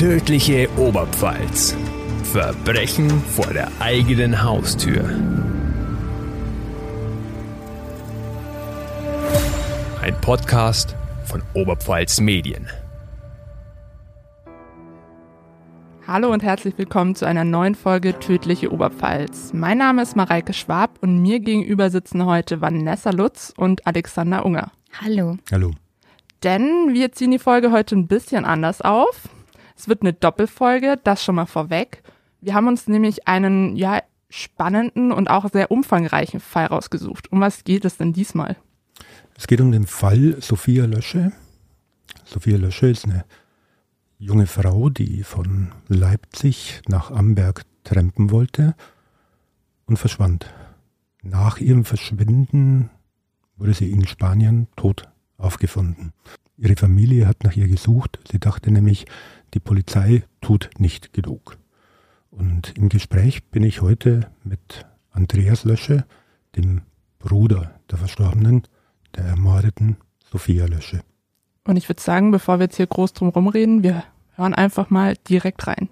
Tödliche Oberpfalz. Verbrechen vor der eigenen Haustür. Ein Podcast von Oberpfalz Medien. Hallo und herzlich willkommen zu einer neuen Folge Tödliche Oberpfalz. Mein Name ist Mareike Schwab und mir gegenüber sitzen heute Vanessa Lutz und Alexander Unger. Hallo. Hallo. Denn wir ziehen die Folge heute ein bisschen anders auf. Es wird eine Doppelfolge, das schon mal vorweg. Wir haben uns nämlich einen, ja, spannenden und auch sehr umfangreichen Fall rausgesucht. Um was geht es denn diesmal? Es geht um den Fall Sophia Lösche. Sophia Lösche ist eine junge Frau, die von Leipzig nach Amberg trampen wollte und verschwand. Nach ihrem Verschwinden wurde sie in Spanien tot aufgefunden. Ihre Familie hat nach ihr gesucht. Sie dachte nämlich, die Polizei tut nicht genug. Und im Gespräch bin ich heute mit Andreas Lösche, dem Bruder der Verstorbenen, der ermordeten Sophia Lösche. Und ich würde sagen, bevor wir jetzt hier groß drum rumreden, wir hören einfach mal direkt rein.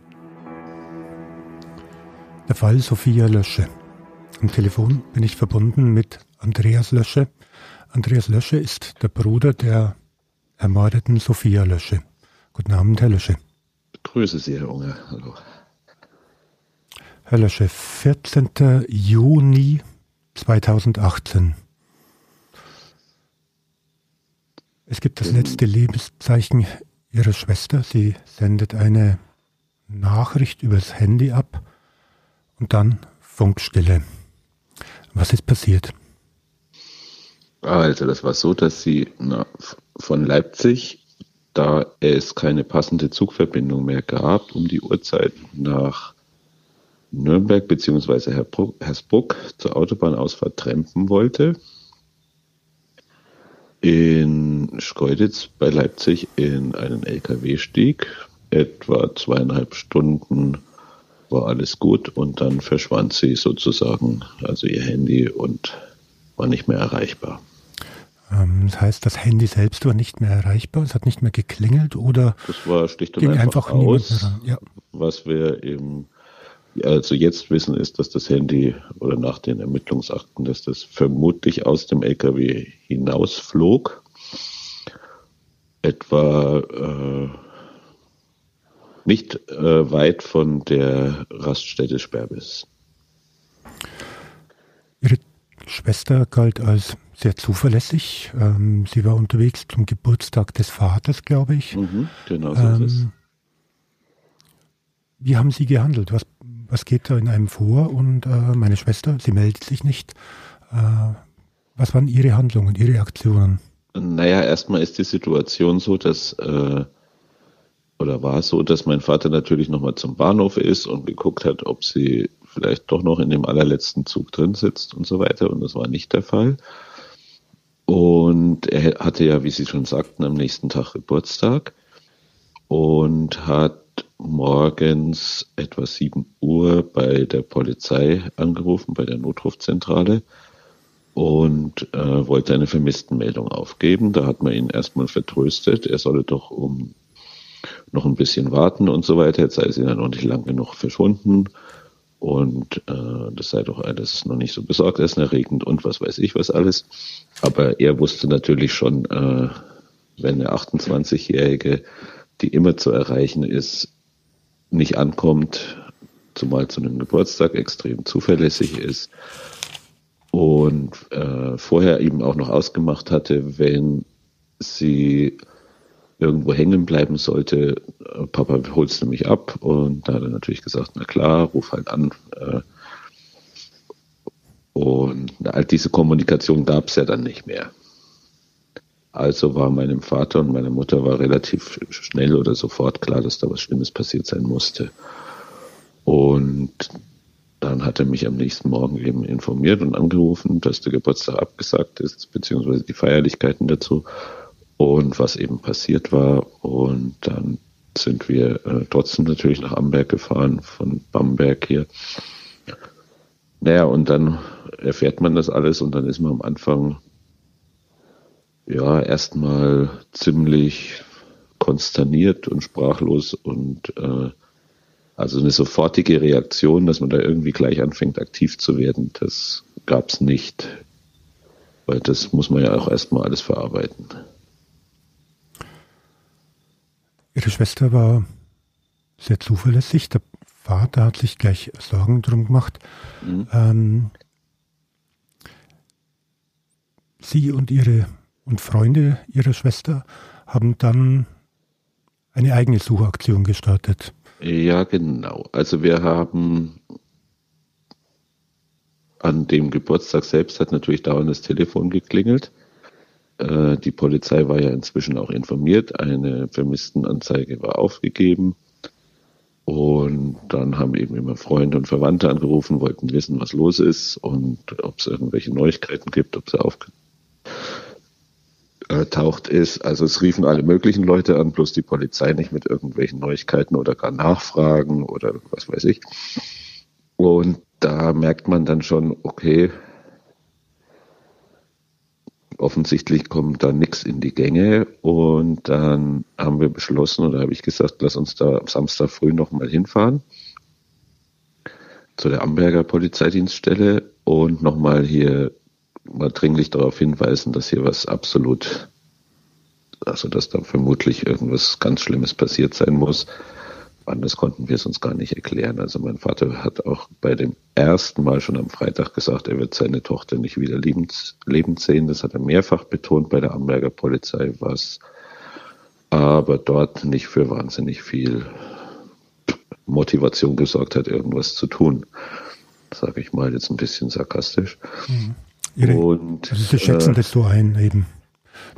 Der Fall Sophia Lösche. Am Telefon bin ich verbunden mit Andreas Lösche. Andreas Lösche ist der Bruder der ermordeten Sophia Lösche. Guten Abend, Herr Lösche. Grüße Sie, Herr Unger. Hallo. Herr Lösche, 14. Juni 2018. Es gibt das letzte Lebenszeichen Ihrer Schwester. Sie sendet eine Nachricht übers Handy ab und dann Funkstille. Was ist passiert? Also, das war so, dass sie na, von Leipzig, da es keine passende Zugverbindung mehr gab, um die Uhrzeit nach Nürnberg bzw. Hersbruck zur Autobahnausfahrt trampen wollte. In Schkeuditz bei Leipzig in einen LKW stieg. Etwa zweieinhalb Stunden war alles gut und dann verschwand sie sozusagen, also ihr Handy und war nicht mehr erreichbar. Ähm, das heißt, das Handy selbst war nicht mehr erreichbar, es hat nicht mehr geklingelt oder das war schlicht und ging einfach, einfach aus. Ja. Was wir eben also jetzt wissen ist, dass das Handy oder nach den Ermittlungsakten, dass das vermutlich aus dem LKW hinausflog, etwa äh, nicht äh, weit von der Raststätte Sperrbis. Ihre Schwester galt als sehr zuverlässig. Ähm, sie war unterwegs zum Geburtstag des Vaters, glaube ich. Mhm, genau so ist es. Ähm, wie haben Sie gehandelt? Was, was geht da in einem vor? Und äh, meine Schwester, sie meldet sich nicht. Äh, was waren Ihre Handlungen, Ihre Aktionen? Naja, erstmal ist die Situation so, dass äh, oder war es so, dass mein Vater natürlich nochmal zum Bahnhof ist und geguckt hat, ob sie vielleicht doch noch in dem allerletzten Zug drin sitzt und so weiter. Und das war nicht der Fall. Und er hatte ja, wie Sie schon sagten, am nächsten Tag Geburtstag und hat morgens etwa 7 Uhr bei der Polizei angerufen, bei der Notrufzentrale und äh, wollte eine Vermisstenmeldung aufgeben. Da hat man ihn erstmal vertröstet, er solle doch um noch ein bisschen warten und so weiter. Jetzt sei sie dann noch nicht lang genug verschwunden und äh, das sei doch alles noch nicht so besorgniserregend und was weiß ich was alles. Aber er wusste natürlich schon, äh, wenn eine 28-Jährige, die immer zu erreichen ist, nicht ankommt, zumal zu einem Geburtstag extrem zuverlässig ist und äh, vorher eben auch noch ausgemacht hatte, wenn sie irgendwo hängen bleiben sollte, äh, Papa holst du mich ab und da hat er natürlich gesagt, na klar, ruf halt an. Äh, und all diese Kommunikation gab es ja dann nicht mehr. Also war meinem Vater und meiner Mutter war relativ schnell oder sofort klar, dass da was Schlimmes passiert sein musste. Und dann hat er mich am nächsten Morgen eben informiert und angerufen, dass der Geburtstag abgesagt ist, beziehungsweise die Feierlichkeiten dazu und was eben passiert war. Und dann sind wir äh, trotzdem natürlich nach Amberg gefahren, von Bamberg hier. Naja, und dann erfährt man das alles und dann ist man am Anfang ja erstmal ziemlich konsterniert und sprachlos und äh, also eine sofortige Reaktion, dass man da irgendwie gleich anfängt, aktiv zu werden, das gab es nicht. Weil das muss man ja auch erstmal alles verarbeiten. Ihre Schwester war sehr zuverlässig. Der Vater hat sich gleich Sorgen drum gemacht. Mhm. Ähm, Sie und ihre und Freunde ihrer Schwester haben dann eine eigene Suchaktion gestartet. Ja, genau. Also wir haben an dem Geburtstag selbst hat natürlich dauernd das Telefon geklingelt. Äh, die Polizei war ja inzwischen auch informiert. Eine Vermisstenanzeige war aufgegeben. Und dann haben eben immer Freunde und Verwandte angerufen, wollten wissen, was los ist und ob es irgendwelche Neuigkeiten gibt, ob sie aufgetaucht ist. Also es riefen alle möglichen Leute an, bloß die Polizei nicht mit irgendwelchen Neuigkeiten oder gar Nachfragen oder was weiß ich. Und da merkt man dann schon, okay, offensichtlich kommt da nichts in die Gänge und dann haben wir beschlossen oder habe ich gesagt, lass uns da am Samstag früh nochmal hinfahren zu der Amberger Polizeidienststelle und nochmal hier mal dringlich darauf hinweisen, dass hier was absolut, also dass da vermutlich irgendwas ganz Schlimmes passiert sein muss. Anders konnten wir es uns gar nicht erklären. Also mein Vater hat auch bei dem ersten Mal schon am Freitag gesagt, er wird seine Tochter nicht wieder lebend, lebend sehen. Das hat er mehrfach betont bei der Amberger Polizei, was aber dort nicht für wahnsinnig viel Motivation gesorgt hat, irgendwas zu tun. Sage ich mal jetzt ein bisschen sarkastisch. Mhm. Und, also Sie schätzen äh, das so ein, eben.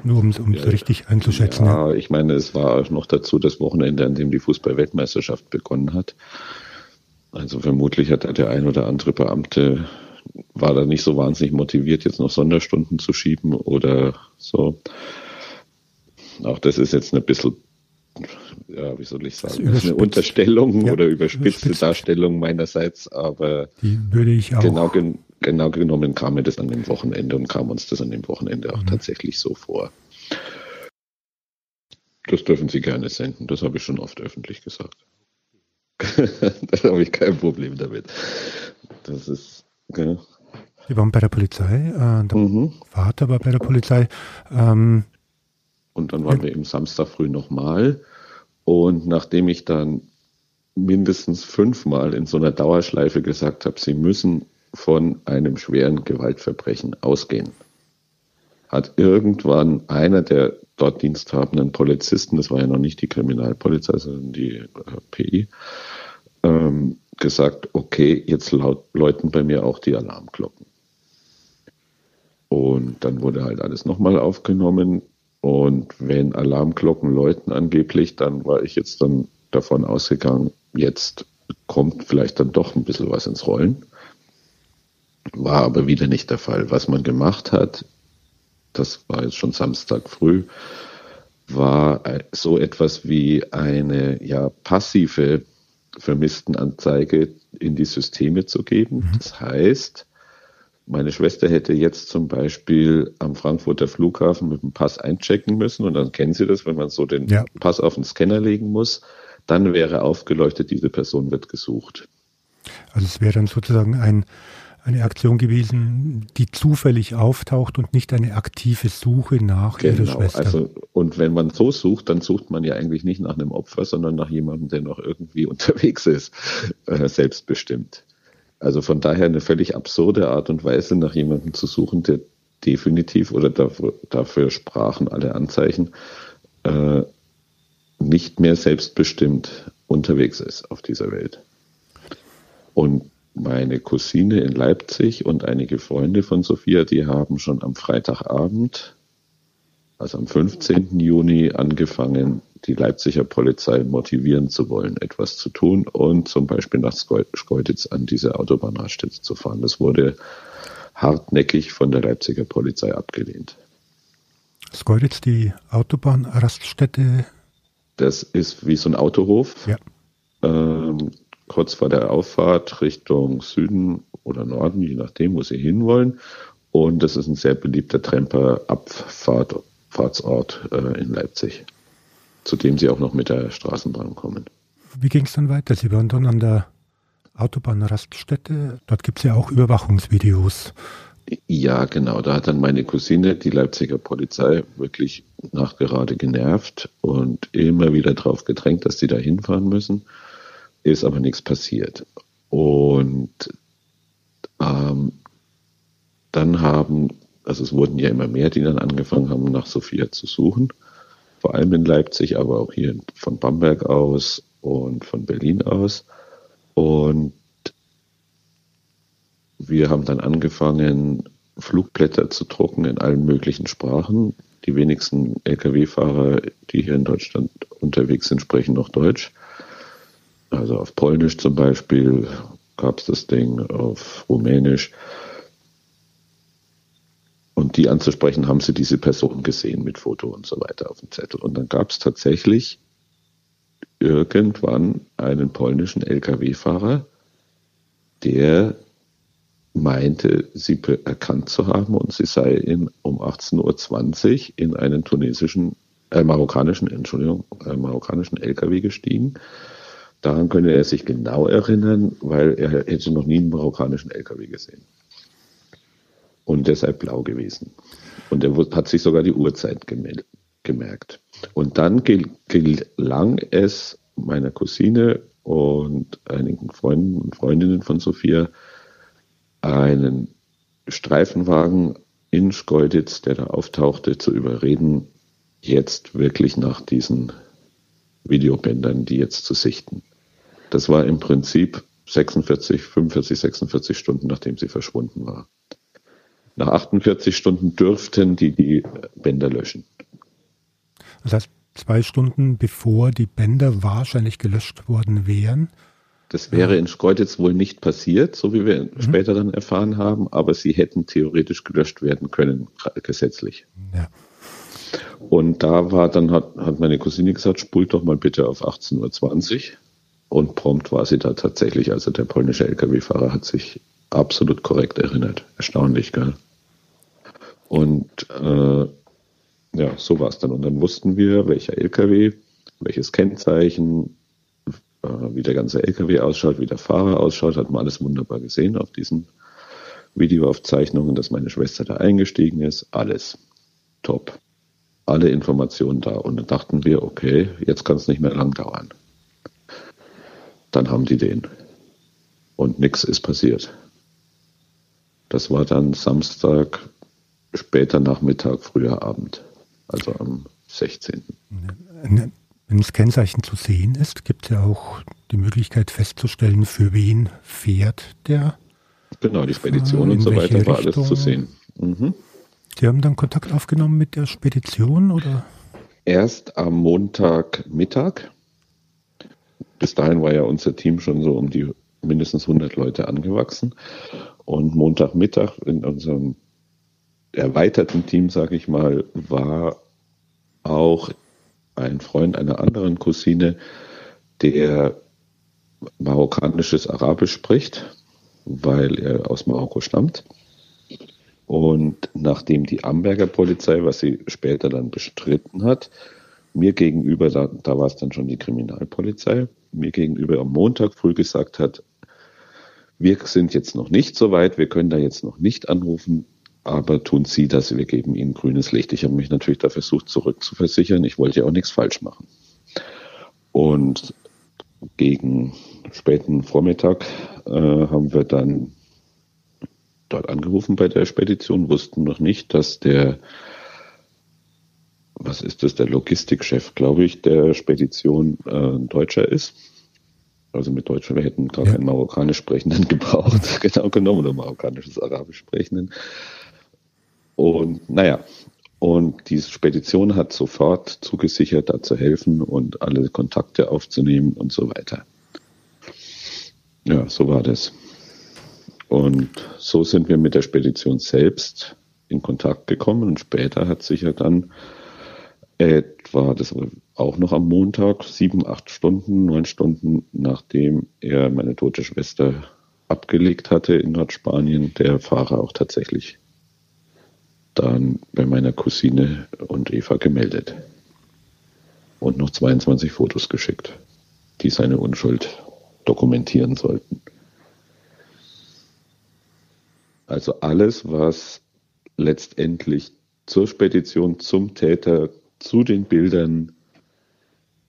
Nur um es ja, richtig einzuschätzen. Ja, ja, ich meine, es war noch dazu das Wochenende, an dem die Fußball-Weltmeisterschaft begonnen hat. Also vermutlich hat der ein oder andere Beamte war da nicht so wahnsinnig motiviert, jetzt noch Sonderstunden zu schieben oder so. Auch das ist jetzt ein bisschen, ja, wie soll ich sagen, eine Unterstellung ja, oder überspitzte überspitzt. Darstellung meinerseits, aber die würde ich auch. Genau, genau genommen kam mir das an dem Wochenende und kam uns das an dem Wochenende auch mhm. tatsächlich so vor. Das dürfen Sie gerne senden, das habe ich schon oft öffentlich gesagt. da habe ich kein Problem damit. Das ist. Ja. Wir waren bei der Polizei, äh, der mhm. Vater war bei der Polizei. Ähm, und dann waren ja. wir im Samstag früh nochmal. Und nachdem ich dann mindestens fünfmal in so einer Dauerschleife gesagt habe, Sie müssen von einem schweren Gewaltverbrechen ausgehen. Hat irgendwann einer der dort diensthabenden Polizisten, das war ja noch nicht die Kriminalpolizei, sondern die äh, PI, ähm, gesagt, okay, jetzt laut, läuten bei mir auch die Alarmglocken. Und dann wurde halt alles nochmal aufgenommen. Und wenn Alarmglocken läuten angeblich, dann war ich jetzt dann davon ausgegangen, jetzt kommt vielleicht dann doch ein bisschen was ins Rollen. War aber wieder nicht der Fall. Was man gemacht hat, das war jetzt schon Samstag früh, war so etwas wie eine ja, passive Vermisstenanzeige in die Systeme zu geben. Mhm. Das heißt, meine Schwester hätte jetzt zum Beispiel am Frankfurter Flughafen mit dem Pass einchecken müssen und dann kennen Sie das, wenn man so den ja. Pass auf den Scanner legen muss, dann wäre aufgeleuchtet, diese Person wird gesucht. Also es wäre dann sozusagen ein eine Aktion gewesen, die zufällig auftaucht und nicht eine aktive Suche nach genau, ihrer Schwester. Also, und wenn man so sucht, dann sucht man ja eigentlich nicht nach einem Opfer, sondern nach jemandem, der noch irgendwie unterwegs ist, äh, selbstbestimmt. Also von daher eine völlig absurde Art und Weise, nach jemandem zu suchen, der definitiv oder dafür, dafür sprachen alle Anzeichen, äh, nicht mehr selbstbestimmt unterwegs ist auf dieser Welt. Und meine Cousine in Leipzig und einige Freunde von Sophia, die haben schon am Freitagabend, also am 15. Juni, angefangen, die Leipziger Polizei motivieren zu wollen, etwas zu tun und zum Beispiel nach Schkeuditz an diese Autobahnraststätte zu fahren. Das wurde hartnäckig von der Leipziger Polizei abgelehnt. Schkeuditz, die Autobahnraststätte? Das ist wie so ein Autohof. Ja. Ähm, kurz vor der Auffahrt Richtung Süden oder Norden, je nachdem, wo Sie hinwollen. Und das ist ein sehr beliebter Tramper-Abfahrtsort äh, in Leipzig. zu dem sie auch noch mit der Straßenbahn kommen. Wie ging es dann weiter? Sie waren dann an der Autobahnraststätte. Dort gibt es ja auch Überwachungsvideos. Ja, genau. Da hat dann meine Cousine, die Leipziger Polizei, wirklich nachgerade genervt und immer wieder darauf gedrängt, dass sie da hinfahren müssen. Ist aber nichts passiert. Und ähm, dann haben, also es wurden ja immer mehr, die dann angefangen haben, nach Sophia zu suchen. Vor allem in Leipzig, aber auch hier von Bamberg aus und von Berlin aus. Und wir haben dann angefangen, Flugblätter zu drucken in allen möglichen Sprachen. Die wenigsten Lkw-Fahrer, die hier in Deutschland unterwegs sind, sprechen noch Deutsch. Also auf Polnisch zum Beispiel gab es das Ding, auf Rumänisch. Und die anzusprechen, haben sie diese Person gesehen mit Foto und so weiter auf dem Zettel. Und dann gab es tatsächlich irgendwann einen polnischen Lkw-Fahrer, der meinte, sie erkannt zu haben und sie sei in, um 18.20 Uhr in einen tunesischen, äh, marokkanischen, Entschuldigung, äh, marokkanischen LKW gestiegen. Daran könne er sich genau erinnern, weil er hätte noch nie einen marokkanischen LKW gesehen. Und deshalb blau gewesen. Und er hat sich sogar die Uhrzeit gemerkt. Und dann gelang es meiner Cousine und einigen Freunden und Freundinnen von Sophia, einen Streifenwagen in Schkeuditz, der da auftauchte, zu überreden, jetzt wirklich nach diesen Videobändern, die jetzt zu sichten. Das war im Prinzip 46, 45, 46 Stunden, nachdem sie verschwunden war. Nach 48 Stunden dürften die die Bänder löschen. Das heißt, zwei Stunden bevor die Bänder wahrscheinlich gelöscht worden wären, das wäre in Schkeuditz wohl nicht passiert, so wie wir mhm. später dann erfahren haben, aber sie hätten theoretisch gelöscht werden können, gesetzlich. Ja. Und da war dann, hat, hat meine Cousine gesagt, spult doch mal bitte auf 18.20 Uhr. Und prompt war sie da tatsächlich. Also der polnische Lkw-Fahrer hat sich absolut korrekt erinnert. Erstaunlich, gell? Und äh, ja, so war es dann. Und dann wussten wir, welcher LKW, welches Kennzeichen, äh, wie der ganze LKW ausschaut, wie der Fahrer ausschaut, hat man alles wunderbar gesehen auf diesen Videoaufzeichnungen, dass meine Schwester da eingestiegen ist. Alles top. Alle Informationen da. Und dann dachten wir, okay, jetzt kann es nicht mehr lang dauern. Dann haben die den. Und nichts ist passiert. Das war dann Samstag, später Nachmittag, früher Abend. Also am 16. Wenn das Kennzeichen zu sehen ist, gibt es ja auch die Möglichkeit festzustellen, für wen fährt der. Genau, die Spedition und so weiter war alles zu sehen. Mhm. Sie haben dann Kontakt aufgenommen mit der Spedition oder? Erst am Montagmittag. Bis dahin war ja unser Team schon so um die mindestens 100 Leute angewachsen. Und Montagmittag in unserem erweiterten Team, sage ich mal, war auch ein Freund einer anderen Cousine, der marokkanisches Arabisch spricht, weil er aus Marokko stammt. Und nachdem die Amberger Polizei, was sie später dann bestritten hat, mir gegenüber, da, da war es dann schon die Kriminalpolizei, mir gegenüber am Montag früh gesagt hat, wir sind jetzt noch nicht so weit, wir können da jetzt noch nicht anrufen, aber tun Sie das, wir geben Ihnen grünes Licht. Ich habe mich natürlich da versucht zurückzuversichern. Ich wollte ja auch nichts falsch machen. Und gegen späten Vormittag äh, haben wir dann dort angerufen bei der Spedition, wussten noch nicht, dass der, was ist das, der Logistikchef, glaube ich, der Spedition äh, ein Deutscher ist. Also mit Deutsch, wir hätten gar ja. keinen marokkanisch sprechenden gebraucht, genau genommen, oder marokkanisches Arabisch sprechenden. Und naja, und diese Spedition hat sofort zugesichert, da zu helfen und alle Kontakte aufzunehmen und so weiter. Ja, so war das. Und so sind wir mit der Spedition selbst in Kontakt gekommen und später hat sich ja dann etwa, das war auch noch am Montag, sieben, acht Stunden, neun Stunden, nachdem er meine tote Schwester abgelegt hatte in Nordspanien, der Fahrer auch tatsächlich dann bei meiner Cousine und Eva gemeldet. und noch 22 Fotos geschickt, die seine Unschuld dokumentieren sollten. Also alles, was letztendlich zur Spedition zum Täter, zu den Bildern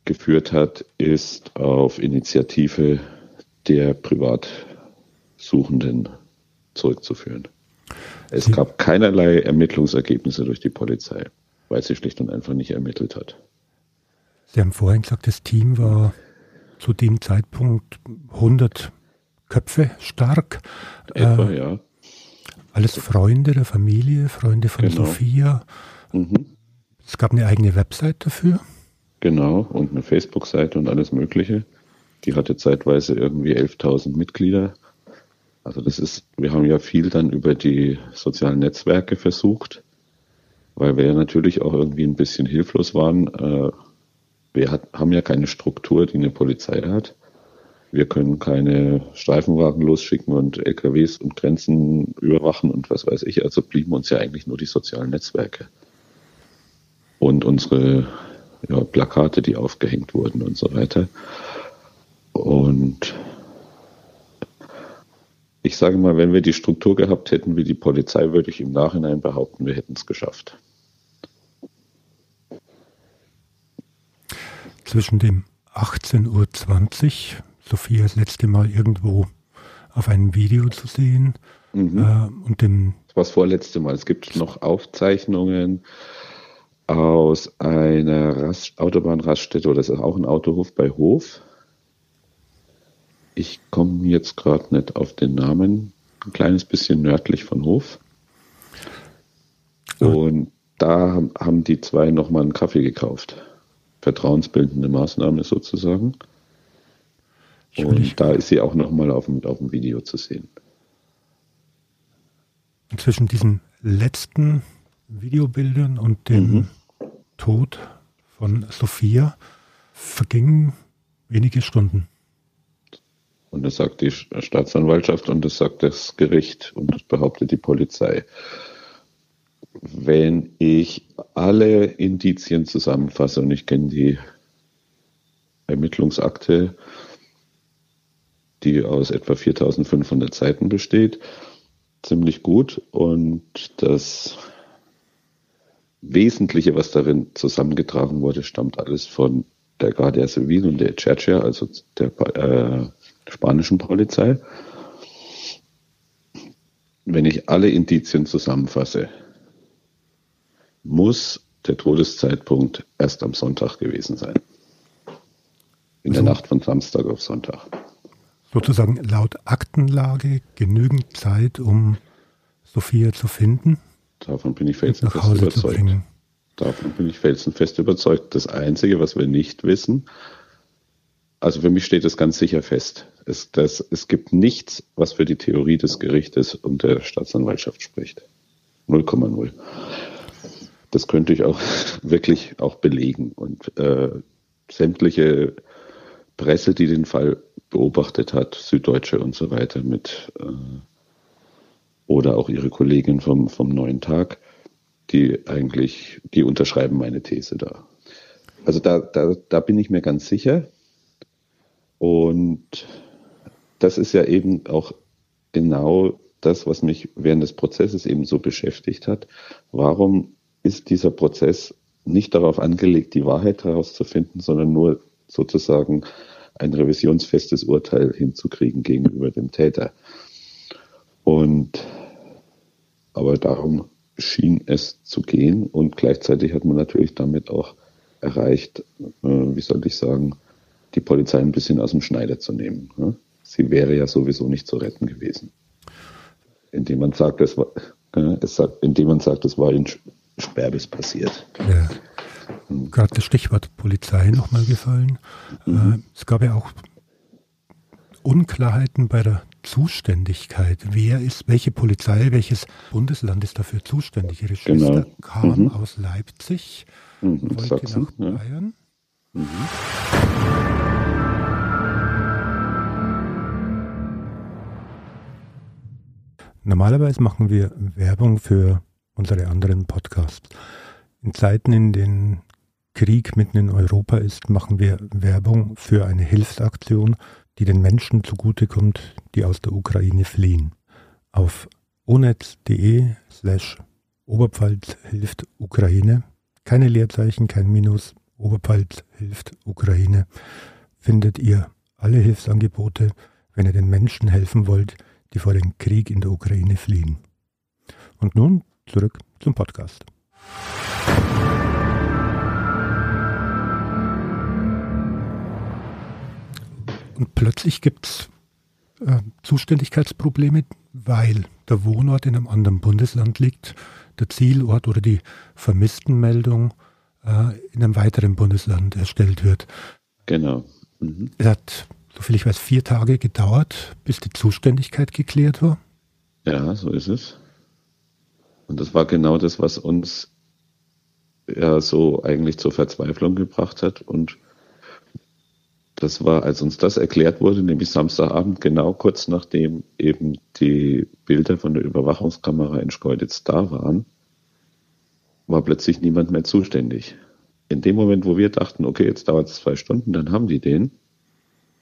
geführt hat, ist auf Initiative der Privatsuchenden zurückzuführen. Es gab keinerlei Ermittlungsergebnisse durch die Polizei, weil sie schlicht und einfach nicht ermittelt hat. Sie haben vorhin gesagt, das Team war zu dem Zeitpunkt 100 Köpfe stark. Etwa, äh, ja. Alles Freunde der Familie, Freunde von genau. Sophia. Mhm. Es gab eine eigene Website dafür. Genau, und eine Facebook-Seite und alles Mögliche. Die hatte zeitweise irgendwie 11.000 Mitglieder. Also das ist, wir haben ja viel dann über die sozialen Netzwerke versucht, weil wir ja natürlich auch irgendwie ein bisschen hilflos waren. Äh, wir hat, haben ja keine Struktur, die eine Polizei hat. Wir können keine Streifenwagen losschicken und LKWs und Grenzen überwachen und was weiß ich. Also blieben uns ja eigentlich nur die sozialen Netzwerke. Und unsere ja, Plakate, die aufgehängt wurden und so weiter. Und ich sage mal, wenn wir die Struktur gehabt hätten wie die Polizei, würde ich im Nachhinein behaupten, wir hätten es geschafft. Zwischen dem 18.20 Uhr, Sophia das letzte Mal irgendwo auf einem Video zu sehen, mhm. äh, und dem. Das war das vorletzte Mal. Es gibt noch Aufzeichnungen aus einer Rast Autobahnraststätte oder das ist auch ein Autohof bei Hof. Ich komme jetzt gerade nicht auf den Namen. Ein kleines bisschen nördlich von Hof. Und da haben die zwei nochmal einen Kaffee gekauft. Vertrauensbildende Maßnahme sozusagen. Und da ist sie auch nochmal auf dem, auf dem Video zu sehen. Zwischen diesen letzten Videobildern und dem mhm. Tod von Sophia vergingen wenige Stunden. Und das sagt die Staatsanwaltschaft und das sagt das Gericht und das behauptet die Polizei. Wenn ich alle Indizien zusammenfasse und ich kenne die Ermittlungsakte, die aus etwa 4500 Seiten besteht, ziemlich gut und das Wesentliche, was darin zusammengetragen wurde, stammt alles von der Guardia Civil und der Churchill, also der äh, spanischen Polizei. Wenn ich alle Indizien zusammenfasse, muss der Todeszeitpunkt erst am Sonntag gewesen sein. In der Nacht von Samstag auf Sonntag. Sozusagen laut Aktenlage genügend Zeit, um Sophia zu finden? Davon bin ich felsenfest überzeugt. Davon bin ich felsenfest überzeugt. Das Einzige, was wir nicht wissen, also für mich steht es ganz sicher fest, ist, dass es gibt nichts, was für die Theorie des Gerichtes und der Staatsanwaltschaft spricht. 0,0. Das könnte ich auch wirklich auch belegen. Und äh, sämtliche Presse, die den Fall beobachtet hat, Süddeutsche und so weiter mit äh, oder auch ihre Kollegin vom, vom Neuen Tag, die eigentlich, die unterschreiben meine These da. Also da, da, da bin ich mir ganz sicher. Und das ist ja eben auch genau das, was mich während des Prozesses eben so beschäftigt hat. Warum ist dieser Prozess nicht darauf angelegt, die Wahrheit herauszufinden, sondern nur sozusagen ein revisionsfestes Urteil hinzukriegen gegenüber dem Täter? Und aber darum schien es zu gehen und gleichzeitig hat man natürlich damit auch erreicht, äh, wie soll ich sagen, die Polizei ein bisschen aus dem Schneider zu nehmen. Ne? Sie wäre ja sowieso nicht zu retten gewesen. Indem man sagt, es war, äh, es sagt, indem man sagt, es war in Sperrbis passiert. Ja. Gerade das Stichwort Polizei nochmal gefallen. Mhm. Äh, es gab ja auch Unklarheiten bei der Zuständigkeit. Wer ist, welche Polizei, welches Bundesland ist dafür zuständig? Ihre Schwester genau. kam mhm. aus Leipzig, mhm. wollte Sachsen, nach Bayern. Ja. Mhm. Normalerweise machen wir Werbung für unsere anderen Podcasts. In Zeiten, in denen Krieg mitten in Europa ist, machen wir Werbung für eine Hilfsaktion, die den Menschen zugutekommt, die aus der Ukraine fliehen. Auf onetz.de slash Oberpfalz hilft Ukraine, keine Leerzeichen, kein Minus, Oberpfalz hilft Ukraine, findet ihr alle Hilfsangebote, wenn ihr den Menschen helfen wollt, die vor dem Krieg in der Ukraine fliehen. Und nun zurück zum Podcast. Und plötzlich gibt es äh, Zuständigkeitsprobleme, weil der Wohnort in einem anderen Bundesland liegt, der Zielort oder die Vermisstenmeldung äh, in einem weiteren Bundesland erstellt wird. Genau. Mhm. Es hat, soviel ich weiß, vier Tage gedauert, bis die Zuständigkeit geklärt war. Ja, so ist es. Und das war genau das, was uns ja so eigentlich zur Verzweiflung gebracht hat. Und das war, als uns das erklärt wurde, nämlich Samstagabend, genau kurz nachdem eben die Bilder von der Überwachungskamera in Schkeuditz da waren, war plötzlich niemand mehr zuständig. In dem Moment, wo wir dachten, okay, jetzt dauert es zwei Stunden, dann haben die den,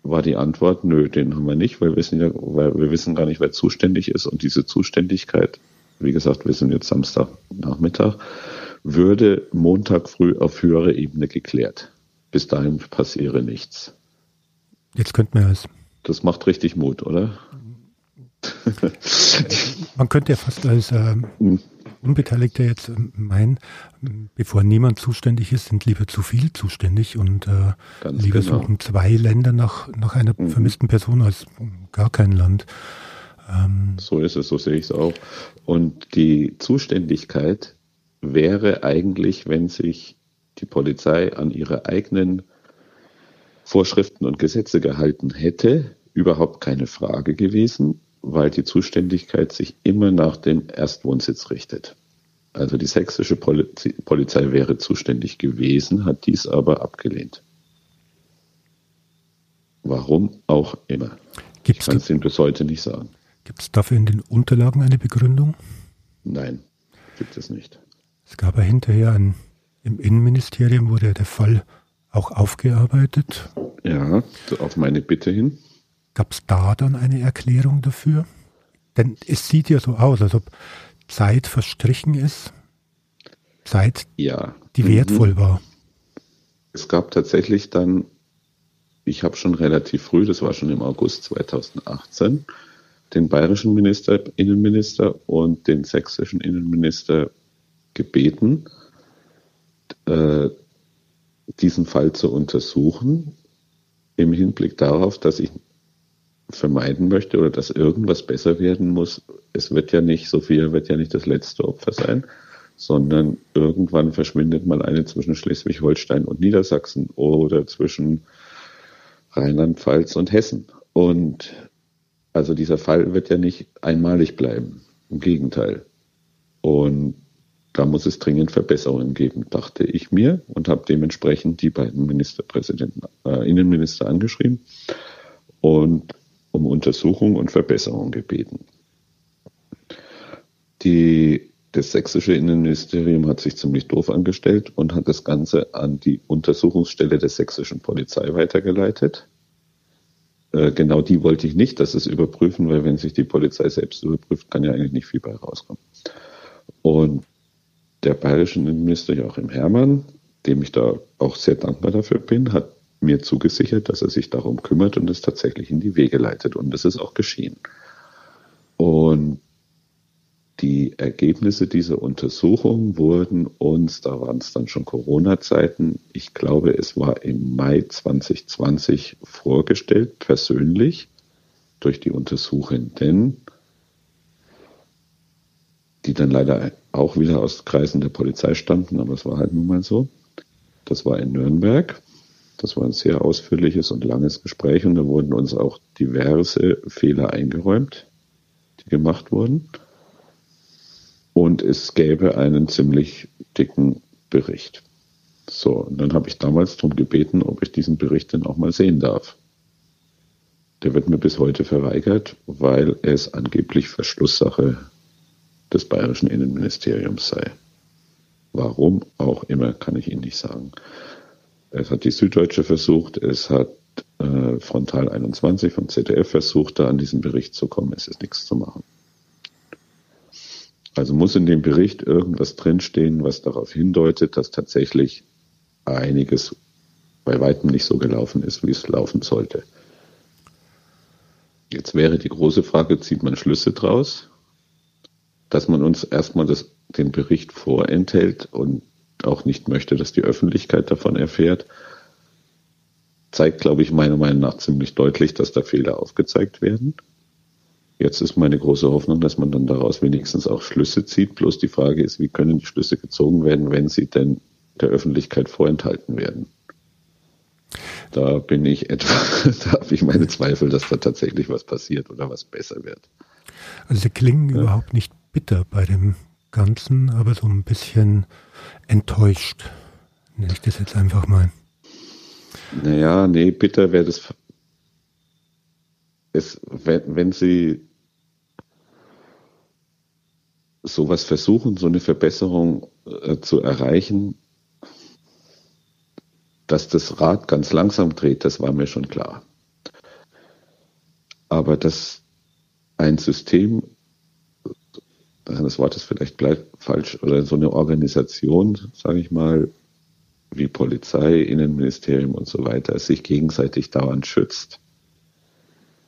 war die Antwort, nö, den haben wir nicht, weil wir wissen, ja, weil wir wissen gar nicht, wer zuständig ist. Und diese Zuständigkeit, wie gesagt, wir sind jetzt Samstagnachmittag, würde Montag früh auf höhere Ebene geklärt. Bis dahin passiere nichts. Jetzt könnte man es. Das macht richtig Mut, oder? man könnte ja fast als ähm, Unbeteiligter jetzt ähm, meinen, bevor niemand zuständig ist, sind lieber zu viel zuständig und äh, lieber genau. suchen zwei Länder nach, nach einer mhm. vermissten Person als gar kein Land. Ähm, so ist es, so sehe ich es auch. Und die Zuständigkeit wäre eigentlich, wenn sich die Polizei an ihre eigenen Vorschriften und Gesetze gehalten hätte, überhaupt keine Frage gewesen weil die Zuständigkeit sich immer nach dem Erstwohnsitz richtet. Also die sächsische Polizei wäre zuständig gewesen, hat dies aber abgelehnt. Warum auch immer. Gibt's ich kann es Ihnen bis heute nicht sagen. Gibt es dafür in den Unterlagen eine Begründung? Nein, gibt es nicht. Es gab ja hinterher ein, im Innenministerium wurde der Fall auch aufgearbeitet. Ja, auf meine Bitte hin. Gab es da dann eine Erklärung dafür? Denn es sieht ja so aus, als ob Zeit verstrichen ist. Zeit, ja. die mhm. wertvoll war. Es gab tatsächlich dann, ich habe schon relativ früh, das war schon im August 2018, den bayerischen Minister, Innenminister und den sächsischen Innenminister gebeten, äh, diesen Fall zu untersuchen, im Hinblick darauf, dass ich vermeiden möchte oder dass irgendwas besser werden muss. Es wird ja nicht, Sophia wird ja nicht das letzte Opfer sein, sondern irgendwann verschwindet mal eine zwischen Schleswig-Holstein und Niedersachsen oder zwischen Rheinland-Pfalz und Hessen. Und also dieser Fall wird ja nicht einmalig bleiben. Im Gegenteil. Und da muss es dringend Verbesserungen geben, dachte ich mir und habe dementsprechend die beiden Ministerpräsidenten, äh, Innenminister angeschrieben. Und um Untersuchung und Verbesserung gebeten. Die, das sächsische Innenministerium hat sich ziemlich doof angestellt und hat das Ganze an die Untersuchungsstelle der sächsischen Polizei weitergeleitet. Äh, genau die wollte ich nicht, dass es überprüfen, weil wenn sich die Polizei selbst überprüft, kann ja eigentlich nicht viel bei rauskommen. Und der bayerische Innenminister Joachim Herrmann, dem ich da auch sehr dankbar dafür bin, hat mir zugesichert, dass er sich darum kümmert und es tatsächlich in die Wege leitet. Und das ist auch geschehen. Und die Ergebnisse dieser Untersuchung wurden uns, da waren es dann schon Corona-Zeiten, ich glaube, es war im Mai 2020 vorgestellt, persönlich durch die Untersuchenden, die dann leider auch wieder aus Kreisen der Polizei stammten, aber es war halt nun mal so. Das war in Nürnberg. Das war ein sehr ausführliches und langes Gespräch und da wurden uns auch diverse Fehler eingeräumt, die gemacht wurden. Und es gäbe einen ziemlich dicken Bericht. So, und dann habe ich damals darum gebeten, ob ich diesen Bericht denn auch mal sehen darf. Der wird mir bis heute verweigert, weil es angeblich Verschlusssache des bayerischen Innenministeriums sei. Warum auch immer, kann ich Ihnen nicht sagen. Es hat die Süddeutsche versucht, es hat äh, Frontal 21 vom ZDF versucht, da an diesen Bericht zu kommen. Es ist nichts zu machen. Also muss in dem Bericht irgendwas drinstehen, was darauf hindeutet, dass tatsächlich einiges bei weitem nicht so gelaufen ist, wie es laufen sollte. Jetzt wäre die große Frage, zieht man Schlüsse draus? Dass man uns erstmal das, den Bericht vorenthält und auch nicht möchte, dass die Öffentlichkeit davon erfährt, zeigt, glaube ich, meiner Meinung nach ziemlich deutlich, dass da Fehler aufgezeigt werden. Jetzt ist meine große Hoffnung, dass man dann daraus wenigstens auch Schlüsse zieht. Bloß die Frage ist, wie können die Schlüsse gezogen werden, wenn sie denn der Öffentlichkeit vorenthalten werden? Da bin ich etwa, da habe ich meine Zweifel, dass da tatsächlich was passiert oder was besser wird. Also sie klingen ja. überhaupt nicht bitter bei dem Ganzen, aber so ein bisschen enttäuscht, nenne ich das jetzt einfach mal. Naja, nee, bitter wäre das, es, wenn, wenn sie sowas versuchen, so eine Verbesserung äh, zu erreichen, dass das Rad ganz langsam dreht, das war mir schon klar. Aber dass ein System, das Wort ist vielleicht falsch, oder so eine Organisation, sage ich mal, wie Polizei, Innenministerium und so weiter, sich gegenseitig dauernd schützt.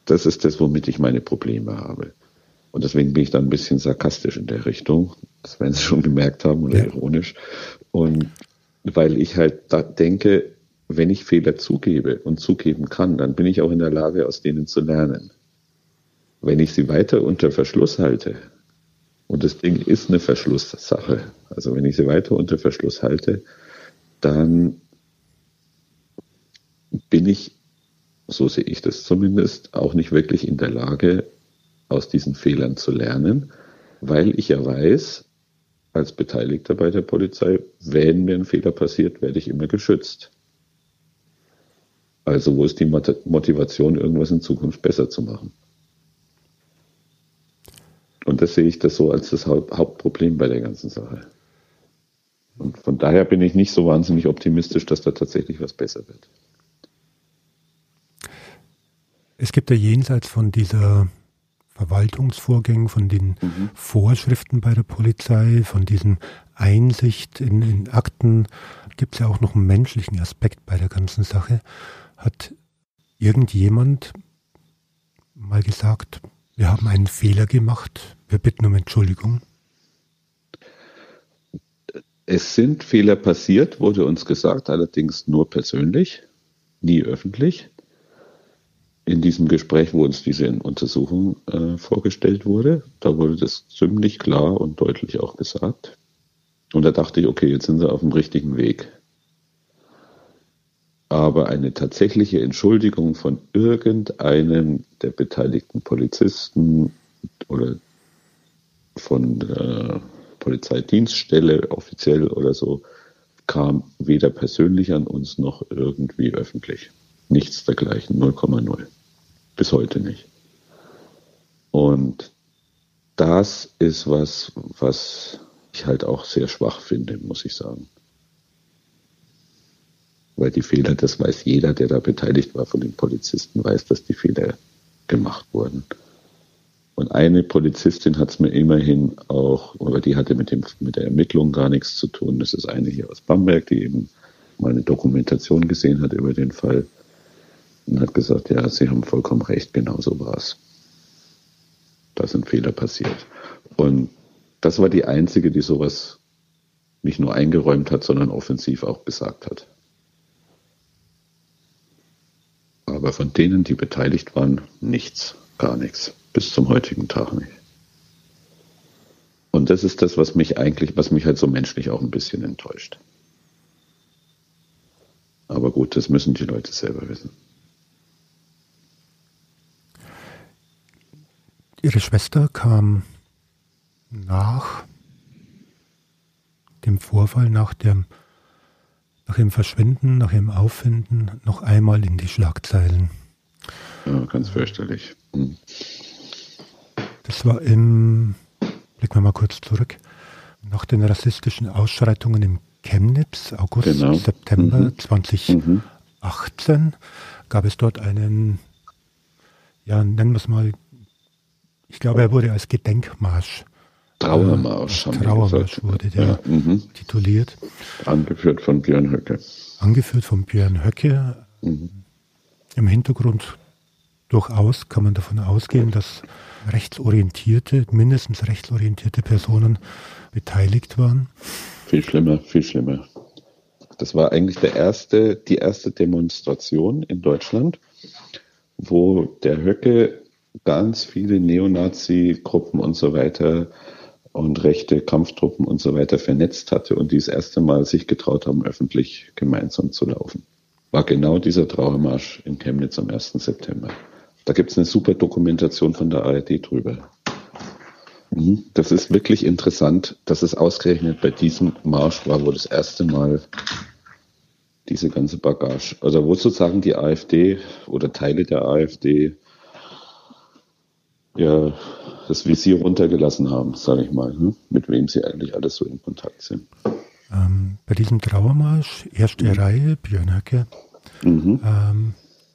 Das ist das, womit ich meine Probleme habe. Und deswegen bin ich da ein bisschen sarkastisch in der Richtung. Das werden Sie schon gemerkt haben oder ja. ironisch. Und weil ich halt da denke, wenn ich Fehler zugebe und zugeben kann, dann bin ich auch in der Lage, aus denen zu lernen. Wenn ich sie weiter unter Verschluss halte, und das Ding ist eine Verschlusssache, also wenn ich sie weiter unter Verschluss halte, dann bin ich, so sehe ich das zumindest, auch nicht wirklich in der Lage, aus diesen Fehlern zu lernen, weil ich ja weiß, als Beteiligter bei der Polizei, wenn mir ein Fehler passiert, werde ich immer geschützt. Also wo ist die Motivation, irgendwas in Zukunft besser zu machen? Und das sehe ich das so als das Hauptproblem bei der ganzen Sache. Und von daher bin ich nicht so wahnsinnig optimistisch, dass da tatsächlich was besser wird. Es gibt ja jenseits von dieser Verwaltungsvorgängen, von den mhm. Vorschriften bei der Polizei, von diesem Einsicht in, in Akten, gibt es ja auch noch einen menschlichen Aspekt bei der ganzen Sache. Hat irgendjemand mal gesagt, wir haben einen Fehler gemacht, wir bitten um Entschuldigung? Es sind Fehler passiert, wurde uns gesagt, allerdings nur persönlich, nie öffentlich. In diesem Gespräch, wo uns diese Untersuchung äh, vorgestellt wurde, da wurde das ziemlich klar und deutlich auch gesagt. Und da dachte ich, okay, jetzt sind sie auf dem richtigen Weg. Aber eine tatsächliche Entschuldigung von irgendeinem der beteiligten Polizisten oder von der Polizeidienststelle offiziell oder so kam weder persönlich an uns noch irgendwie öffentlich. Nichts dergleichen, 0,0. Bis heute nicht. Und das ist was, was ich halt auch sehr schwach finde, muss ich sagen weil die Fehler, das weiß jeder, der da beteiligt war von den Polizisten, weiß, dass die Fehler gemacht wurden. Und eine Polizistin hat es mir immerhin auch, aber die hatte mit, dem, mit der Ermittlung gar nichts zu tun. Das ist eine hier aus Bamberg, die eben mal eine Dokumentation gesehen hat über den Fall und hat gesagt, ja, Sie haben vollkommen recht, genau so war es. Da sind Fehler passiert. Und das war die einzige, die sowas nicht nur eingeräumt hat, sondern offensiv auch gesagt hat. Aber von denen, die beteiligt waren, nichts, gar nichts. Bis zum heutigen Tag nicht. Und das ist das, was mich eigentlich, was mich halt so menschlich auch ein bisschen enttäuscht. Aber gut, das müssen die Leute selber wissen. Ihre Schwester kam nach dem Vorfall, nach dem nach ihrem Verschwinden, nach ihrem Auffinden noch einmal in die Schlagzeilen. Ja, ganz fürchterlich. Hm. Das war im, blicken wir mal kurz zurück, Nach den rassistischen Ausschreitungen im Chemnitz, August, genau. September mhm. 2018, gab es dort einen, ja, nennen wir es mal, ich glaube, er wurde als Gedenkmarsch Trauermarsch, äh, Trauermarsch wurde der ja, mhm. tituliert. Angeführt von Björn Höcke. Angeführt von Björn Höcke. Mhm. Im Hintergrund durchaus kann man davon ausgehen, dass rechtsorientierte, mindestens rechtsorientierte Personen beteiligt waren. Viel schlimmer, viel schlimmer. Das war eigentlich der erste, die erste Demonstration in Deutschland, wo der Höcke ganz viele Neonazi-Gruppen und so weiter und rechte Kampftruppen und so weiter vernetzt hatte und die das erste Mal sich getraut haben, öffentlich gemeinsam zu laufen. War genau dieser Trauermarsch in Chemnitz am 1. September. Da gibt es eine super Dokumentation von der ARD drüber. Mhm. Das ist wirklich interessant, dass es ausgerechnet bei diesem Marsch war, wo das erste Mal diese ganze Bagage, also wo sozusagen die AfD oder Teile der AfD ja das Visier runtergelassen haben, sage ich mal, ne? mit wem sie eigentlich alles so in Kontakt sind. Ähm, bei diesem Trauermarsch, erste mhm. Reihe, Björn Höcke, mhm. ähm,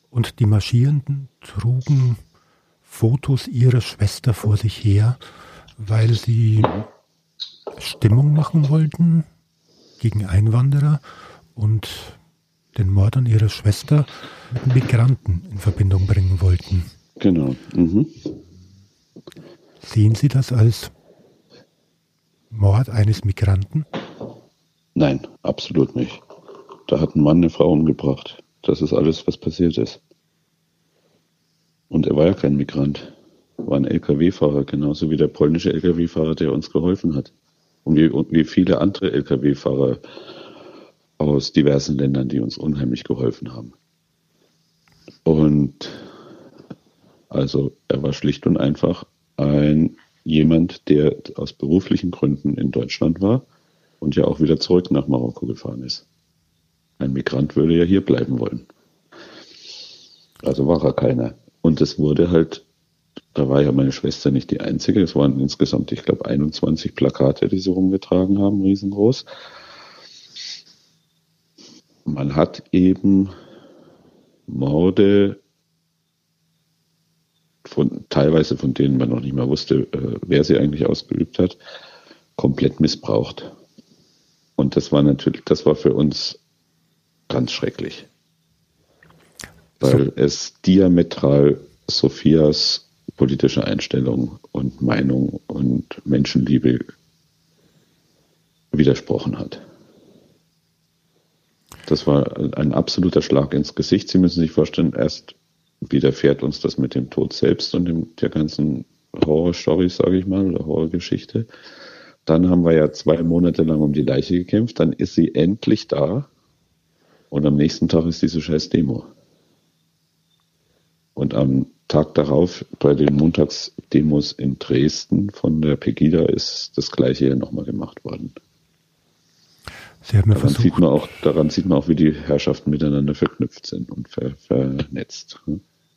und die Marschierenden trugen Fotos ihrer Schwester vor sich her, weil sie Stimmung machen wollten gegen Einwanderer und den Mord an ihrer Schwester mit Migranten in Verbindung bringen wollten. Genau. Mhm. Sehen Sie das als Mord eines Migranten? Nein, absolut nicht. Da hat ein Mann eine Frau umgebracht. Das ist alles, was passiert ist. Und er war ja kein Migrant, war ein Lkw-Fahrer, genauso wie der polnische Lkw-Fahrer, der uns geholfen hat. Und wie, und wie viele andere Lkw-Fahrer aus diversen Ländern, die uns unheimlich geholfen haben. Und also er war schlicht und einfach ein jemand, der aus beruflichen Gründen in Deutschland war und ja auch wieder zurück nach Marokko gefahren ist. Ein Migrant würde ja hier bleiben wollen. Also war er keiner. Und es wurde halt, da war ja meine Schwester nicht die einzige, es waren insgesamt, ich glaube, 21 Plakate, die sie rumgetragen haben, riesengroß. Man hat eben Morde von teilweise von denen man noch nicht mal wusste, äh, wer sie eigentlich ausgeübt hat, komplett missbraucht. Und das war natürlich, das war für uns ganz schrecklich weil so. es diametral Sophias politische Einstellung und Meinung und Menschenliebe widersprochen hat. Das war ein absoluter Schlag ins Gesicht. Sie müssen sich vorstellen, erst widerfährt uns das mit dem Tod selbst und dem, der ganzen Horror-Story, sage ich mal, oder Horrorgeschichte. Dann haben wir ja zwei Monate lang um die Leiche gekämpft. Dann ist sie endlich da. Und am nächsten Tag ist diese scheiß Demo. Und am Tag darauf bei den Montagsdemos in Dresden von der Pegida ist das Gleiche ja nochmal gemacht worden. Sie haben daran, versucht, sieht man auch, daran sieht man auch, wie die Herrschaften miteinander verknüpft sind und ver, vernetzt.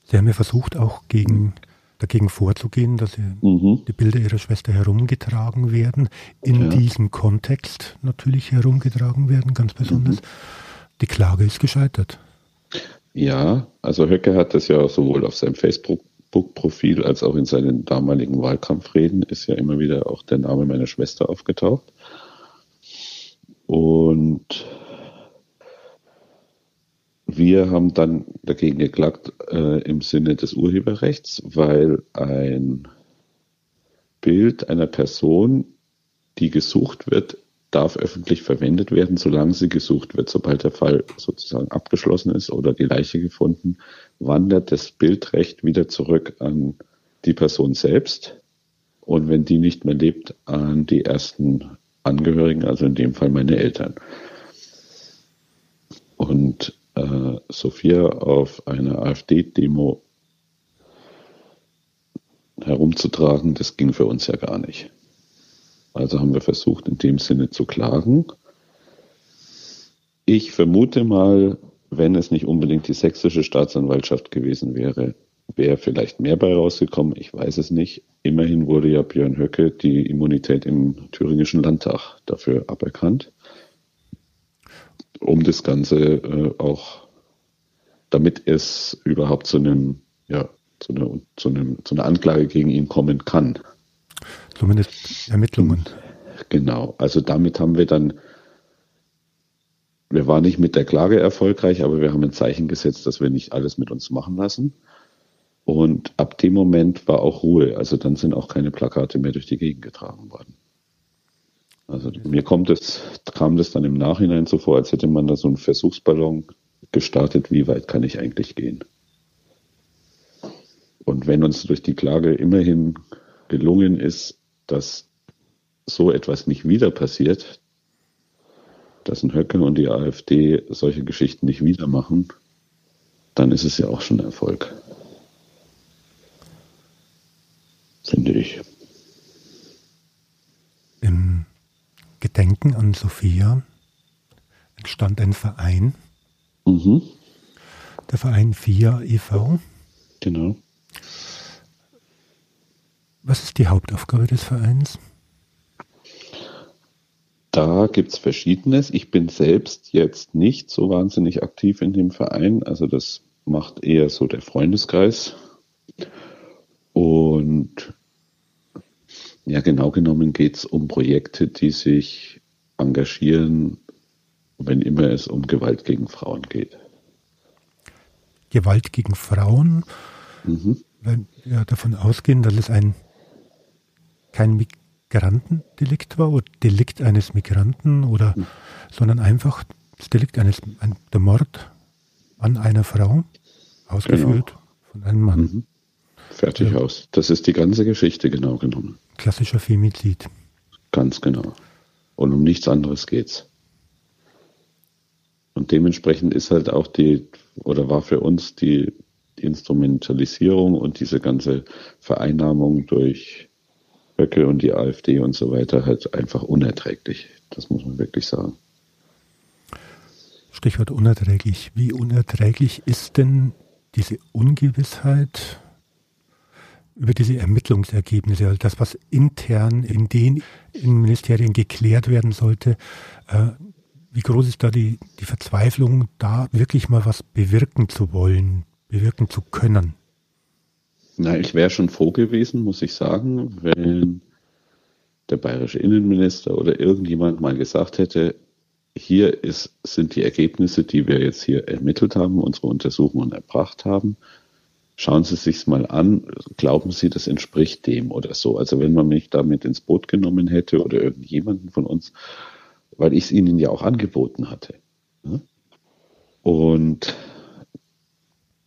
Sie haben ja versucht, auch gegen, dagegen vorzugehen, dass mhm. die Bilder Ihrer Schwester herumgetragen werden, in ja. diesem Kontext natürlich herumgetragen werden, ganz besonders. Mhm. Die Klage ist gescheitert. Ja, also Höcke hat das ja sowohl auf seinem Facebook-Profil als auch in seinen damaligen Wahlkampfreden ist ja immer wieder auch der Name meiner Schwester aufgetaucht. Und wir haben dann dagegen geklagt äh, im Sinne des Urheberrechts, weil ein Bild einer Person, die gesucht wird, darf öffentlich verwendet werden, solange sie gesucht wird. Sobald der Fall sozusagen abgeschlossen ist oder die Leiche gefunden, wandert das Bildrecht wieder zurück an die Person selbst. Und wenn die nicht mehr lebt, an die ersten Angehörigen, also in dem Fall meine Eltern. Und äh, Sophia auf einer AfD-Demo herumzutragen, das ging für uns ja gar nicht. Also haben wir versucht, in dem Sinne zu klagen. Ich vermute mal, wenn es nicht unbedingt die sächsische Staatsanwaltschaft gewesen wäre, wäre vielleicht mehr bei rausgekommen. Ich weiß es nicht. immerhin wurde ja Björn Höcke die Immunität im thüringischen Landtag dafür aberkannt, um das Ganze äh, auch, damit es überhaupt zu einem, ja, zu einer, zu, einem, zu einer Anklage gegen ihn kommen kann. Zumindest Ermittlungen. Genau, also damit haben wir dann, wir waren nicht mit der Klage erfolgreich, aber wir haben ein Zeichen gesetzt, dass wir nicht alles mit uns machen lassen. Und ab dem Moment war auch Ruhe. Also dann sind auch keine Plakate mehr durch die Gegend getragen worden. Also mir kommt es, kam das dann im Nachhinein so vor, als hätte man da so einen Versuchsballon gestartet, wie weit kann ich eigentlich gehen. Und wenn uns durch die Klage immerhin gelungen ist, dass so etwas nicht wieder passiert, dass ein Höcke und die AfD solche Geschichten nicht wieder machen, dann ist es ja auch schon Erfolg. Finde ich. Im Gedenken an Sophia entstand ein Verein. Mhm. Der Verein FIA e.V. Genau. Was ist die Hauptaufgabe des Vereins? Da gibt es Verschiedenes. Ich bin selbst jetzt nicht so wahnsinnig aktiv in dem Verein. Also das macht eher so der Freundeskreis. Und ja, genau genommen geht es um Projekte, die sich engagieren, wenn immer es um Gewalt gegen Frauen geht. Gewalt gegen Frauen, mhm. weil wir davon ausgehen, dass es ein kein Migrantendelikt war oder Delikt eines Migranten oder, mhm. sondern einfach das Delikt eines, ein, der Mord an einer Frau, ausgeführt genau. von einem Mann. Mhm. Fertig ja. aus. Das ist die ganze Geschichte genau genommen. Klassischer Femizid. Ganz genau. Und um nichts anderes geht's. Und dementsprechend ist halt auch die, oder war für uns die, Instrumentalisierung und diese ganze Vereinnahmung durch Höcke und die AfD und so weiter halt einfach unerträglich. Das muss man wirklich sagen. Stichwort unerträglich. Wie unerträglich ist denn diese Ungewissheit über diese Ermittlungsergebnisse, also das, was intern in den Ministerien geklärt werden sollte, äh, wie groß ist da die, die Verzweiflung, da wirklich mal was bewirken zu wollen, bewirken zu können? Na, ich wäre schon froh gewesen, muss ich sagen, wenn der bayerische Innenminister oder irgendjemand mal gesagt hätte, hier ist, sind die Ergebnisse, die wir jetzt hier ermittelt haben, unsere Untersuchungen erbracht haben schauen Sie sich's mal an, glauben Sie, das entspricht dem oder so. Also wenn man mich damit ins Boot genommen hätte oder irgendjemanden von uns, weil ich es Ihnen ja auch angeboten hatte. Und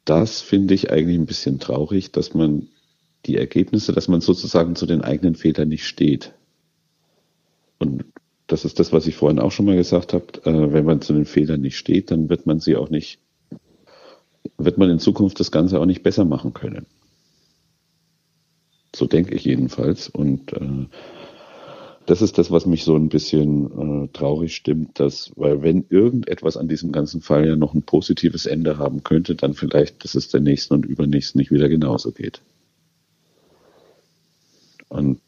das finde ich eigentlich ein bisschen traurig, dass man die Ergebnisse, dass man sozusagen zu den eigenen Fehlern nicht steht. Und das ist das, was ich vorhin auch schon mal gesagt habe. Äh, wenn man zu den Fehlern nicht steht, dann wird man sie auch nicht wird man in Zukunft das Ganze auch nicht besser machen können. So denke ich jedenfalls. Und äh, das ist das, was mich so ein bisschen äh, traurig stimmt, dass, weil wenn irgendetwas an diesem ganzen Fall ja noch ein positives Ende haben könnte, dann vielleicht, dass es der nächsten und übernächsten nicht wieder genauso geht. Und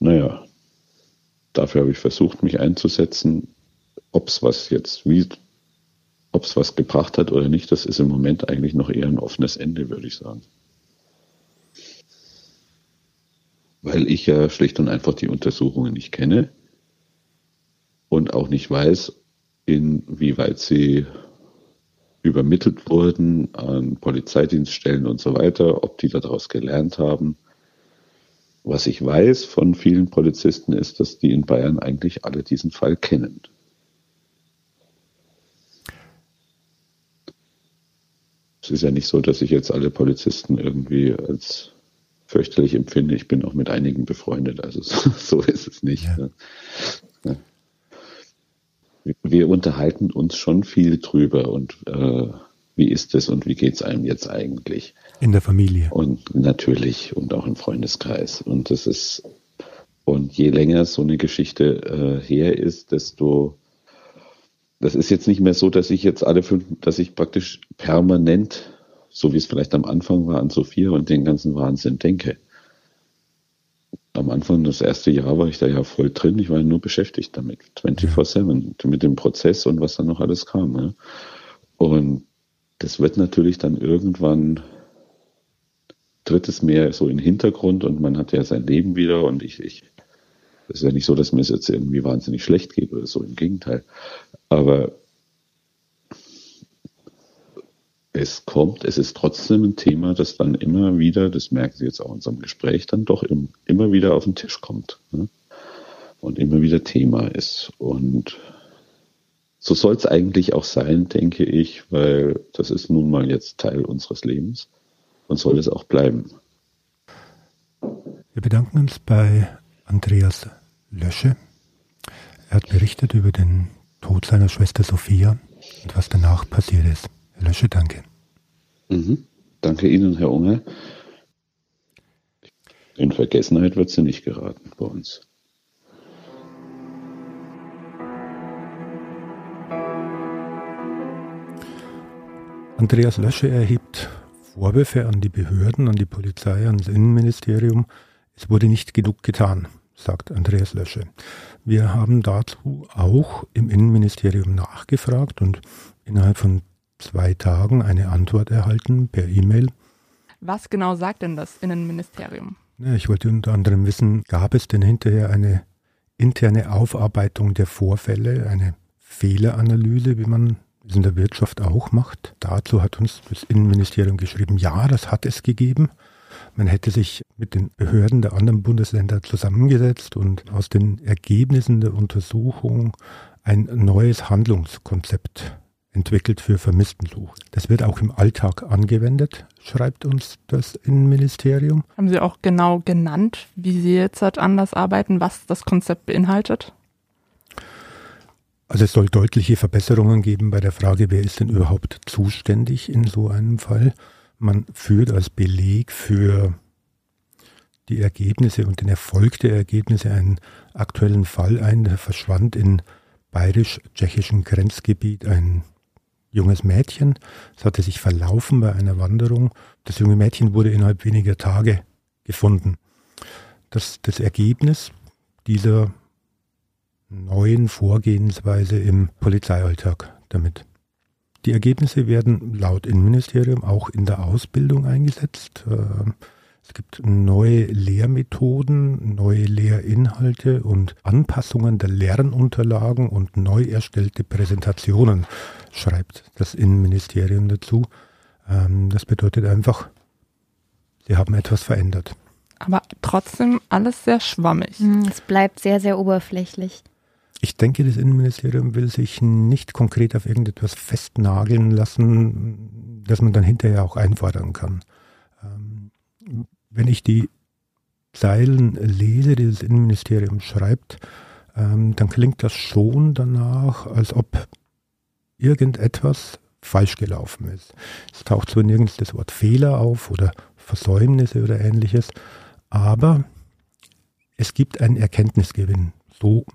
naja, dafür habe ich versucht, mich einzusetzen. Ob es was jetzt, wie ob es was gebracht hat oder nicht, das ist im Moment eigentlich noch eher ein offenes Ende, würde ich sagen. Weil ich ja schlicht und einfach die Untersuchungen nicht kenne und auch nicht weiß, inwieweit sie übermittelt wurden an Polizeidienststellen und so weiter, ob die daraus gelernt haben. Was ich weiß von vielen Polizisten ist, dass die in Bayern eigentlich alle diesen Fall kennen. Es ist ja nicht so, dass ich jetzt alle Polizisten irgendwie als fürchterlich empfinde. Ich bin auch mit einigen befreundet, also so, so ist es nicht. Ja. Ne? Wir unterhalten uns schon viel drüber und äh, wie ist es und wie geht es einem jetzt eigentlich? In der Familie. Und natürlich und auch im Freundeskreis. Und das ist, und je länger so eine Geschichte äh, her ist, desto das ist jetzt nicht mehr so, dass ich jetzt alle fünf, dass ich praktisch permanent so wie es vielleicht am Anfang war, an Sophia und den ganzen Wahnsinn denke. Am Anfang, das erste Jahr, war ich da ja voll drin. Ich war nur beschäftigt damit, 24-7, mit dem Prozess und was dann noch alles kam. Ja. Und das wird natürlich dann irgendwann tritt es mehr so in den Hintergrund und man hat ja sein Leben wieder und ich, ich, es ist ja nicht so, dass mir es jetzt irgendwie wahnsinnig schlecht geht oder so, im Gegenteil. Aber es kommt, es ist trotzdem ein Thema, das dann immer wieder, das merken Sie jetzt auch in unserem Gespräch, dann doch im, immer wieder auf den Tisch kommt ne? und immer wieder Thema ist. Und so soll es eigentlich auch sein, denke ich, weil das ist nun mal jetzt Teil unseres Lebens und soll es auch bleiben. Wir bedanken uns bei Andreas Lösche. Er hat berichtet über den Tod seiner Schwester Sophia und was danach passiert ist. Herr Lösche, danke. Mhm. Danke Ihnen, Herr Unger. In Vergessenheit wird sie nicht geraten bei uns. Andreas Lösche erhebt Vorwürfe an die Behörden, an die Polizei, ans Innenministerium. Es wurde nicht genug getan, sagt Andreas Lösche. Wir haben dazu auch im Innenministerium nachgefragt und innerhalb von zwei Tagen eine Antwort erhalten per E-Mail. Was genau sagt denn das Innenministerium? Ich wollte unter anderem wissen, gab es denn hinterher eine interne Aufarbeitung der Vorfälle, eine Fehleranalyse, wie man es in der Wirtschaft auch macht. Dazu hat uns das Innenministerium geschrieben, ja, das hat es gegeben. Man hätte sich mit den Behörden der anderen Bundesländer zusammengesetzt und aus den Ergebnissen der Untersuchung ein neues Handlungskonzept entwickelt für Vermisstensuche. Das wird auch im Alltag angewendet, schreibt uns das Innenministerium. Haben Sie auch genau genannt, wie Sie jetzt halt anders arbeiten, was das Konzept beinhaltet? Also es soll deutliche Verbesserungen geben bei der Frage, wer ist denn überhaupt zuständig in so einem Fall. Man führt als Beleg für die Ergebnisse und den Erfolg der Ergebnisse einen aktuellen Fall ein. Da verschwand in bayerisch-tschechischen Grenzgebiet ein junges Mädchen. Es hatte sich verlaufen bei einer Wanderung. Das junge Mädchen wurde innerhalb weniger Tage gefunden. Das, das Ergebnis dieser neuen Vorgehensweise im Polizeialltag damit. Die Ergebnisse werden laut Innenministerium auch in der Ausbildung eingesetzt. Ähm, es gibt neue Lehrmethoden, neue Lehrinhalte und Anpassungen der Lernunterlagen und neu erstellte Präsentationen, schreibt das Innenministerium dazu. Ähm, das bedeutet einfach, sie haben etwas verändert. Aber trotzdem alles sehr schwammig. Hm, es bleibt sehr, sehr oberflächlich. Ich denke, das Innenministerium will sich nicht konkret auf irgendetwas festnageln lassen, das man dann hinterher auch einfordern kann. Ähm, wenn ich die Zeilen lese, die das Innenministerium schreibt, ähm, dann klingt das schon danach, als ob irgendetwas falsch gelaufen ist. Es taucht zwar nirgends das Wort Fehler auf oder Versäumnisse oder ähnliches, aber es gibt einen Erkenntnisgewinn. So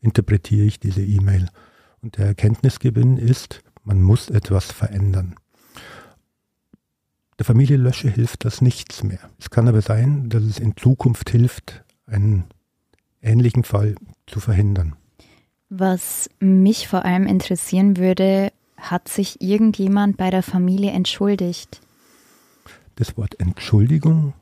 interpretiere ich diese E-Mail. Und der Erkenntnisgewinn ist, man muss etwas verändern. Der Familie Lösche hilft das nichts mehr. Es kann aber sein, dass es in Zukunft hilft, einen ähnlichen Fall zu verhindern. Was mich vor allem interessieren würde, hat sich irgendjemand bei der Familie entschuldigt? Das Wort Entschuldigung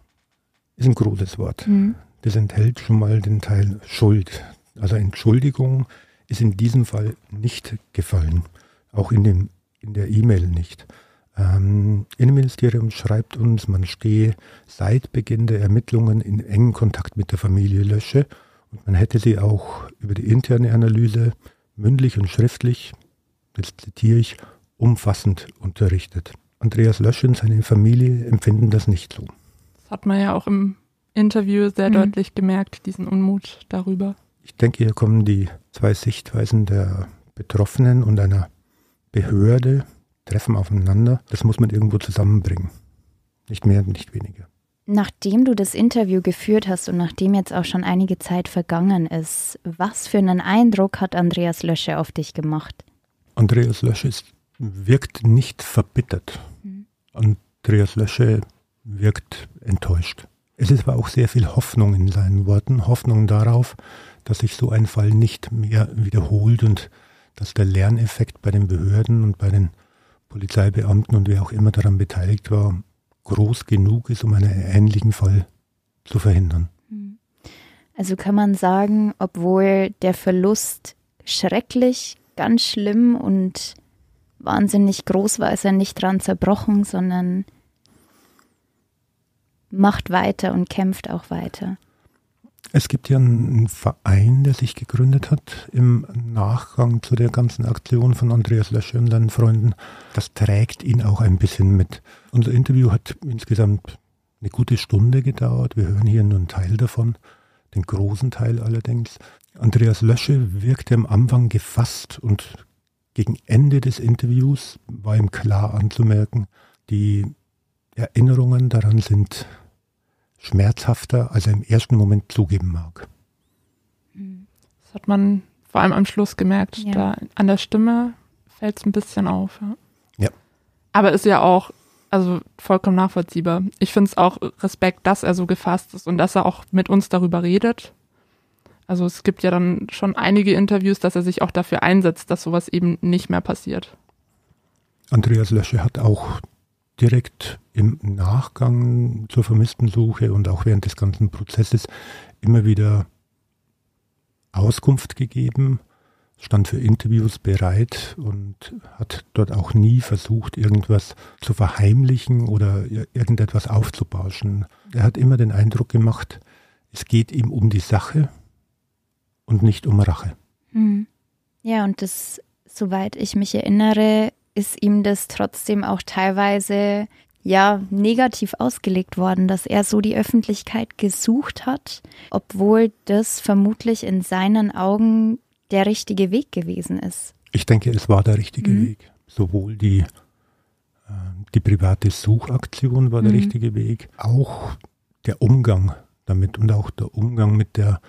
ist ein großes Wort. Mhm. Das enthält schon mal den Teil Schuld. Also Entschuldigung ist in diesem Fall nicht gefallen, auch in, dem, in der E-Mail nicht. Ähm, Innenministerium schreibt uns, man stehe seit Beginn der Ermittlungen in engen Kontakt mit der Familie Lösche und man hätte sie auch über die interne Analyse mündlich und schriftlich, jetzt zitiere ich, umfassend unterrichtet. Andreas Lösche und seine Familie empfinden das nicht so. Das hat man ja auch im Interview sehr mhm. deutlich gemerkt, diesen Unmut darüber. Ich denke, hier kommen die zwei Sichtweisen der Betroffenen und einer Behörde, treffen aufeinander. Das muss man irgendwo zusammenbringen. Nicht mehr, nicht weniger. Nachdem du das Interview geführt hast und nachdem jetzt auch schon einige Zeit vergangen ist, was für einen Eindruck hat Andreas Lösche auf dich gemacht? Andreas Lösche ist, wirkt nicht verbittert. Mhm. Andreas Lösche wirkt enttäuscht. Es ist aber auch sehr viel Hoffnung in seinen Worten, Hoffnung darauf, dass sich so ein Fall nicht mehr wiederholt und dass der Lerneffekt bei den Behörden und bei den Polizeibeamten und wer auch immer daran beteiligt war, groß genug ist, um einen ähnlichen Fall zu verhindern. Also kann man sagen, obwohl der Verlust schrecklich, ganz schlimm und wahnsinnig groß war, ist er nicht dran zerbrochen, sondern macht weiter und kämpft auch weiter. Es gibt ja einen Verein, der sich gegründet hat im Nachgang zu der ganzen Aktion von Andreas Lösche und seinen Freunden. Das trägt ihn auch ein bisschen mit. Unser Interview hat insgesamt eine gute Stunde gedauert. Wir hören hier nur einen Teil davon, den großen Teil allerdings. Andreas Lösche wirkte am Anfang gefasst und gegen Ende des Interviews war ihm klar anzumerken, die Erinnerungen daran sind schmerzhafter, als er im ersten Moment zugeben mag. Das hat man vor allem am Schluss gemerkt. Ja. Da an der Stimme fällt es ein bisschen auf. Ja. ja. Aber ist ja auch also vollkommen nachvollziehbar. Ich finde es auch Respekt, dass er so gefasst ist und dass er auch mit uns darüber redet. Also es gibt ja dann schon einige Interviews, dass er sich auch dafür einsetzt, dass sowas eben nicht mehr passiert. Andreas Lösche hat auch direkt im Nachgang zur vermissten Suche und auch während des ganzen Prozesses immer wieder Auskunft gegeben, stand für Interviews bereit und hat dort auch nie versucht, irgendwas zu verheimlichen oder irgendetwas aufzubauschen. Er hat immer den Eindruck gemacht, es geht ihm um die Sache und nicht um Rache. Hm. Ja, und das, soweit ich mich erinnere, ist ihm das trotzdem auch teilweise ja negativ ausgelegt worden, dass er so die Öffentlichkeit gesucht hat, obwohl das vermutlich in seinen Augen der richtige Weg gewesen ist. Ich denke, es war der richtige mhm. Weg. Sowohl die, äh, die private Suchaktion war der mhm. richtige Weg, auch der Umgang damit und auch der Umgang mit der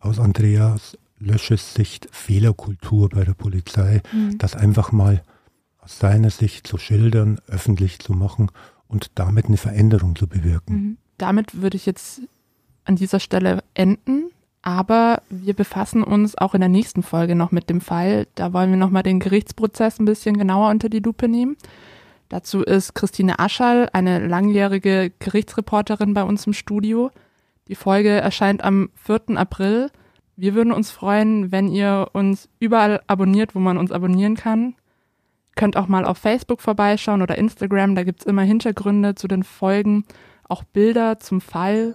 aus Andreas Lösches Sicht Fehlerkultur bei der Polizei, mhm. das einfach mal aus seiner Sicht zu schildern, öffentlich zu machen und damit eine Veränderung zu bewirken. Mhm. Damit würde ich jetzt an dieser Stelle enden. Aber wir befassen uns auch in der nächsten Folge noch mit dem Fall. Da wollen wir nochmal den Gerichtsprozess ein bisschen genauer unter die Lupe nehmen. Dazu ist Christine Aschall, eine langjährige Gerichtsreporterin bei uns im Studio. Die Folge erscheint am 4. April. Wir würden uns freuen, wenn ihr uns überall abonniert, wo man uns abonnieren kann. Könnt auch mal auf Facebook vorbeischauen oder Instagram, da gibt es immer Hintergründe zu den Folgen, auch Bilder zum Fall